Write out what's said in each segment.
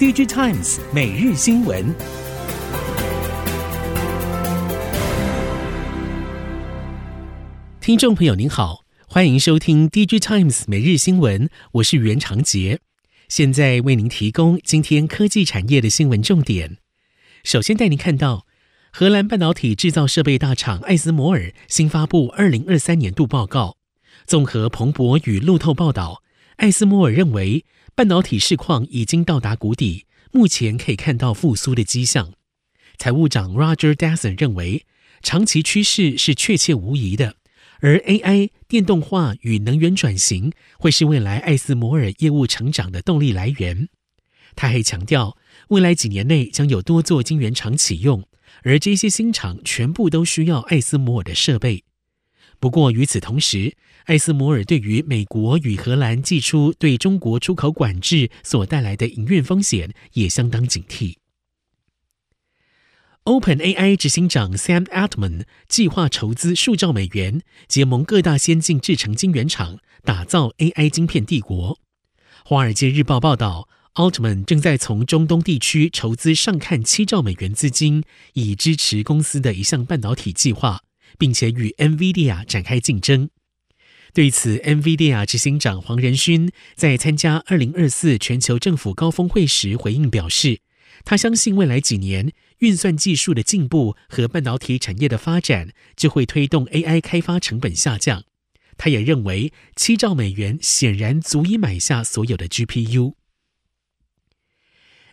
DigiTimes 每日新闻，听众朋友您好，欢迎收听 DigiTimes 每日新闻，我是袁长杰，现在为您提供今天科技产业的新闻重点。首先带您看到，荷兰半导体制造设备大厂艾斯摩尔新发布二零二三年度报告，综合彭博与路透报道，艾斯摩尔认为。半导体市况已经到达谷底，目前可以看到复苏的迹象。财务长 Roger Dawson 认为，长期趋势是确切无疑的，而 AI、电动化与能源转型会是未来艾斯摩尔业务成长的动力来源。他还强调，未来几年内将有多座晶圆厂启用，而这些新厂全部都需要艾斯摩尔的设备。不过，与此同时，艾斯摩尔对于美国与荷兰祭出对中国出口管制所带来的营运风险也相当警惕。OpenAI 执行长 Sam Altman 计划筹资数兆美元，结盟各大先进制程晶圆厂，打造 AI 晶片帝国。华尔街日报报道，Altman 正在从中东地区筹资上看七兆美元资金，以支持公司的一项半导体计划，并且与 NVIDIA 展开竞争。对此，NVIDIA 执行长黄仁勋在参加二零二四全球政府高峰会时回应表示，他相信未来几年运算技术的进步和半导体产业的发展就会推动 AI 开发成本下降。他也认为七兆美元显然足以买下所有的 GPU。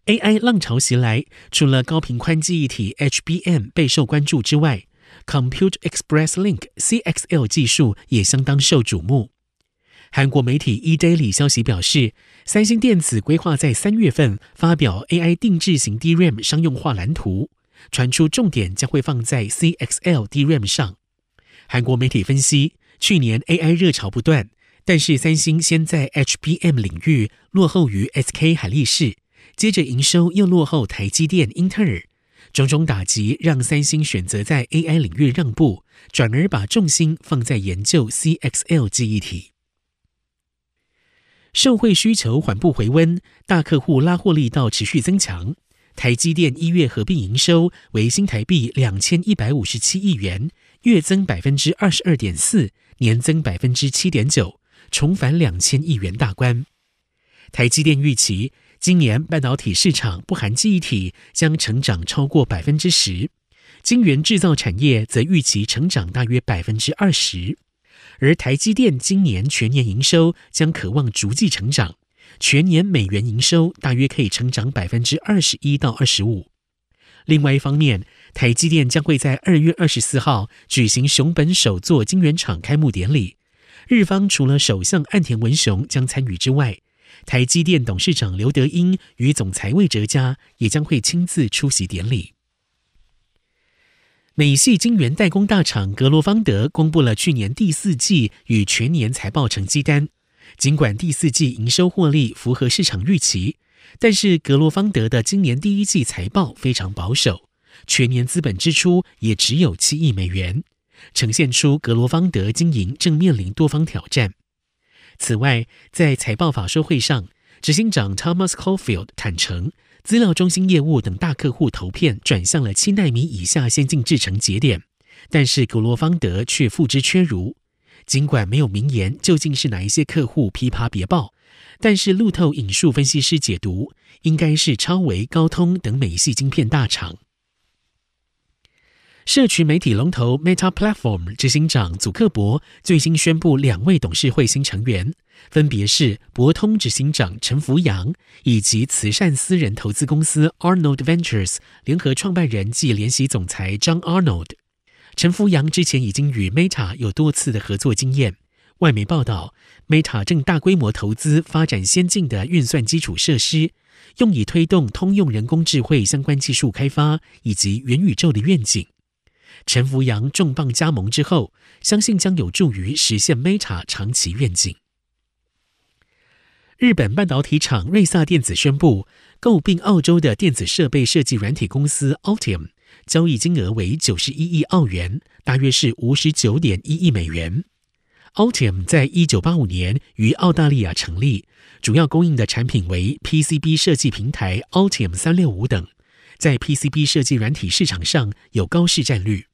AI 浪潮袭来，除了高频宽记忆体 HBM 备受关注之外，Compute Express Link (CXL) 技术也相当受瞩目。韩国媒体 eDaily 消息表示，三星电子规划在三月份发表 AI 定制型 DRAM 商用化蓝图，传出重点将会放在 CXL DRAM 上。韩国媒体分析，去年 AI 热潮不断，但是三星先在 HBM 领域落后于 SK 海力士，接着营收又落后台积电、英特尔。种种打击让三星选择在 AI 领域让步，转而把重心放在研究 CXL 记忆体。受惠需求缓步回温，大客户拉货力道持续增强。台积电一月合并营收为新台币两千一百五十七亿元，月增百分之二十二点四，年增百分之七点九，重返两千亿元大关。台积电预期。今年半导体市场不含记忆体将成长超过百分之十，晶圆制造产业则预期成长大约百分之二十，而台积电今年全年营收将可望逐季成长，全年美元营收大约可以成长百分之二十一到二十五。另外一方面，台积电将会在二月二十四号举行熊本首座晶圆厂开幕典礼，日方除了首相岸田文雄将参与之外，台积电董事长刘德英与总裁魏哲家也将会亲自出席典礼。美系晶圆代工大厂格罗方德公布了去年第四季与全年财报成绩单，尽管第四季营收获利符合市场预期，但是格罗方德的今年第一季财报非常保守，全年资本支出也只有七亿美元，呈现出格罗方德经营正面临多方挑战。此外，在财报法说会上，执行长 Thomas Caulfield 坦承，资料中心业务等大客户投片转向了七奈米以下先进制程节点，但是格罗方德却付之阙如。尽管没有明言究竟是哪一些客户噼啪别报，但是路透引述分析师解读，应该是超微、高通等美系晶片大厂。社群媒体龙头 Meta Platform 执行长祖克伯最新宣布两位董事会新成员，分别是博通执行长陈福阳以及慈善私人投资公司 Arnold Ventures 联合创办人暨联席总裁张 Arnold。陈福阳之前已经与 Meta 有多次的合作经验。外媒报道，Meta 正大规模投资发展先进的运算基础设施，用以推动通用人工智慧相关技术开发以及元宇宙的愿景。陈福阳重磅加盟之后，相信将有助于实现 Meta 长期愿景。日本半导体厂瑞萨电子宣布购并澳洲的电子设备设计软体公司 Altium，交易金额为九十一亿澳元，大约是五十九点一亿美元。Altium 在一九八五年于澳大利亚成立，主要供应的产品为 PCB 设计平台 Altium 三六五等，在 PCB 设计软体市场上有高市占率。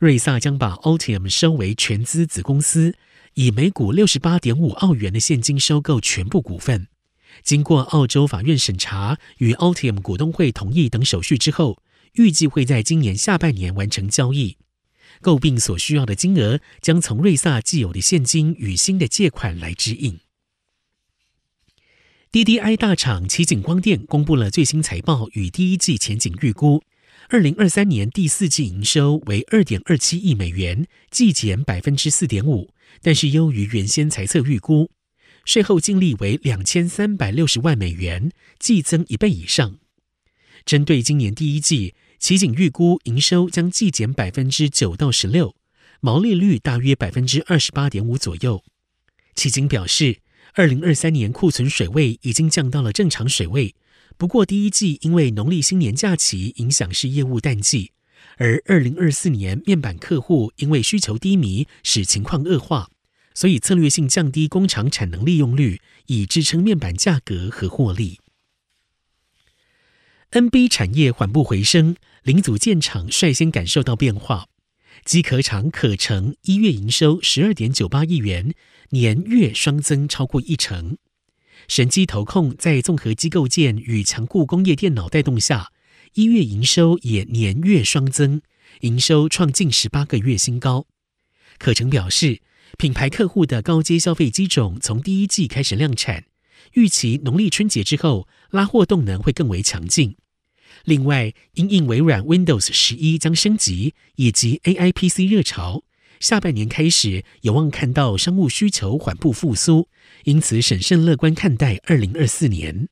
瑞萨将把 Altium 收为全资子公司，以每股六十八点五澳元的现金收购全部股份。经过澳洲法院审查与 Altium 股东会同意等手续之后，预计会在今年下半年完成交易。购并所需要的金额将从瑞萨既有的现金与新的借款来支应。DDI 大厂奇景光电公布了最新财报与第一季前景预估，二零二三年第四季营收为二点二七亿美元，季减百分之四点五，但是优于原先财测预估。税后净利为两千三百六十万美元，季增一倍以上。针对今年第一季，奇景预估营收将季减百分之九到十六，毛利率大约百分之二十八点五左右。奇景表示，二零二三年库存水位已经降到了正常水位，不过第一季因为农历新年假期影响是业务淡季，而二零二四年面板客户因为需求低迷使情况恶化，所以策略性降低工厂产能利用率，以支撑面板价格和获利。NB 产业缓步回升，零组件厂率先感受到变化。机壳厂可成一月营收十二点九八亿元，年月双增超过一成。神机投控在综合机构件与强固工业电脑带动下，一月营收也年月双增，营收创近十八个月新高。可成表示，品牌客户的高阶消费机种从第一季开始量产，预期农历春节之后拉货动能会更为强劲。另外，因应微软 Windows 十一将升级，以及 AI PC 热潮，下半年开始有望看到商务需求缓步复苏，因此审慎乐观看待二零二四年。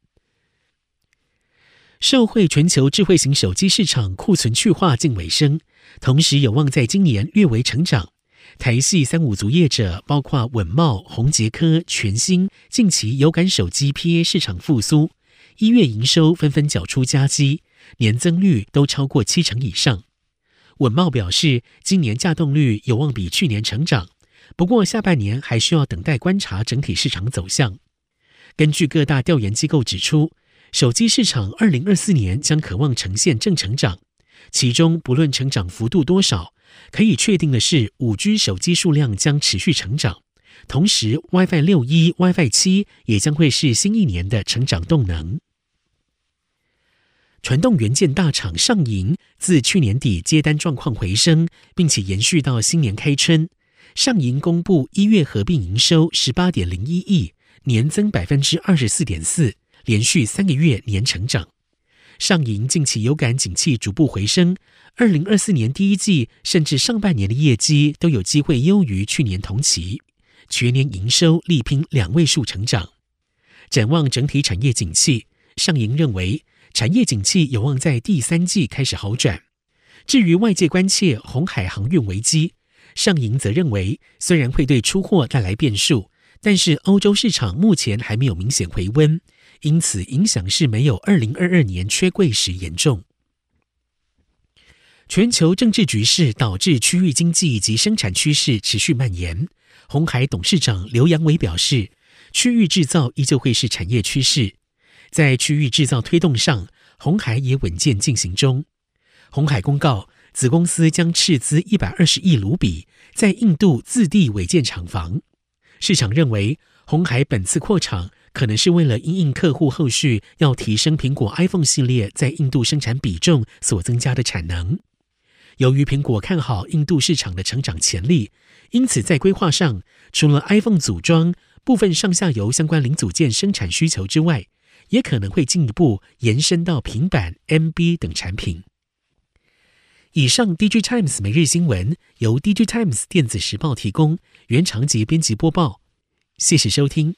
受惠全球智慧型手机市场库存去化近尾声，同时有望在今年略微成长。台系三五族业者包括稳茂、宏捷科、全新，近期有感手机 PA 市场复苏，一月营收纷纷缴出佳绩。年增率都超过七成以上。稳茂表示，今年稼动率有望比去年成长，不过下半年还需要等待观察整体市场走向。根据各大调研机构指出，手机市场二零二四年将可望呈现正成长，其中不论成长幅度多少，可以确定的是，五 G 手机数量将持续成长，同时 WiFi 六一、WiFi 七也将会是新一年的成长动能。传动元件大厂上银自去年底接单状况回升，并且延续到新年开春。上银公布一月合并营收十八点零一亿，年增百分之二十四点四，连续三个月年成长。上银近期有感景气逐步回升，二零二四年第一季甚至上半年的业绩都有机会优于去年同期，全年营收力拼两位数成长。展望整体产业景气，上银认为。产业景气有望在第三季开始好转。至于外界关切鸿海航运危机，上银则认为，虽然会对出货带来变数，但是欧洲市场目前还没有明显回温，因此影响是没有二零二二年缺柜时严重。全球政治局势导致区域经济及生产趋势持续蔓延。鸿海董事长刘扬伟表示，区域制造依旧会是产业趋势。在区域制造推动上，鸿海也稳健进行中。鸿海公告，子公司将斥资一百二十亿卢比，在印度自地违建厂房。市场认为，鸿海本次扩厂可能是为了因应客户后续要提升苹果 iPhone 系列在印度生产比重所增加的产能。由于苹果看好印度市场的成长潜力，因此在规划上，除了 iPhone 组装部分上下游相关零组件生产需求之外，也可能会进一步延伸到平板、MB 等产品。以上，DG Times 每日新闻由 DG Times 电子时报提供，原长节编辑播报。谢谢收听。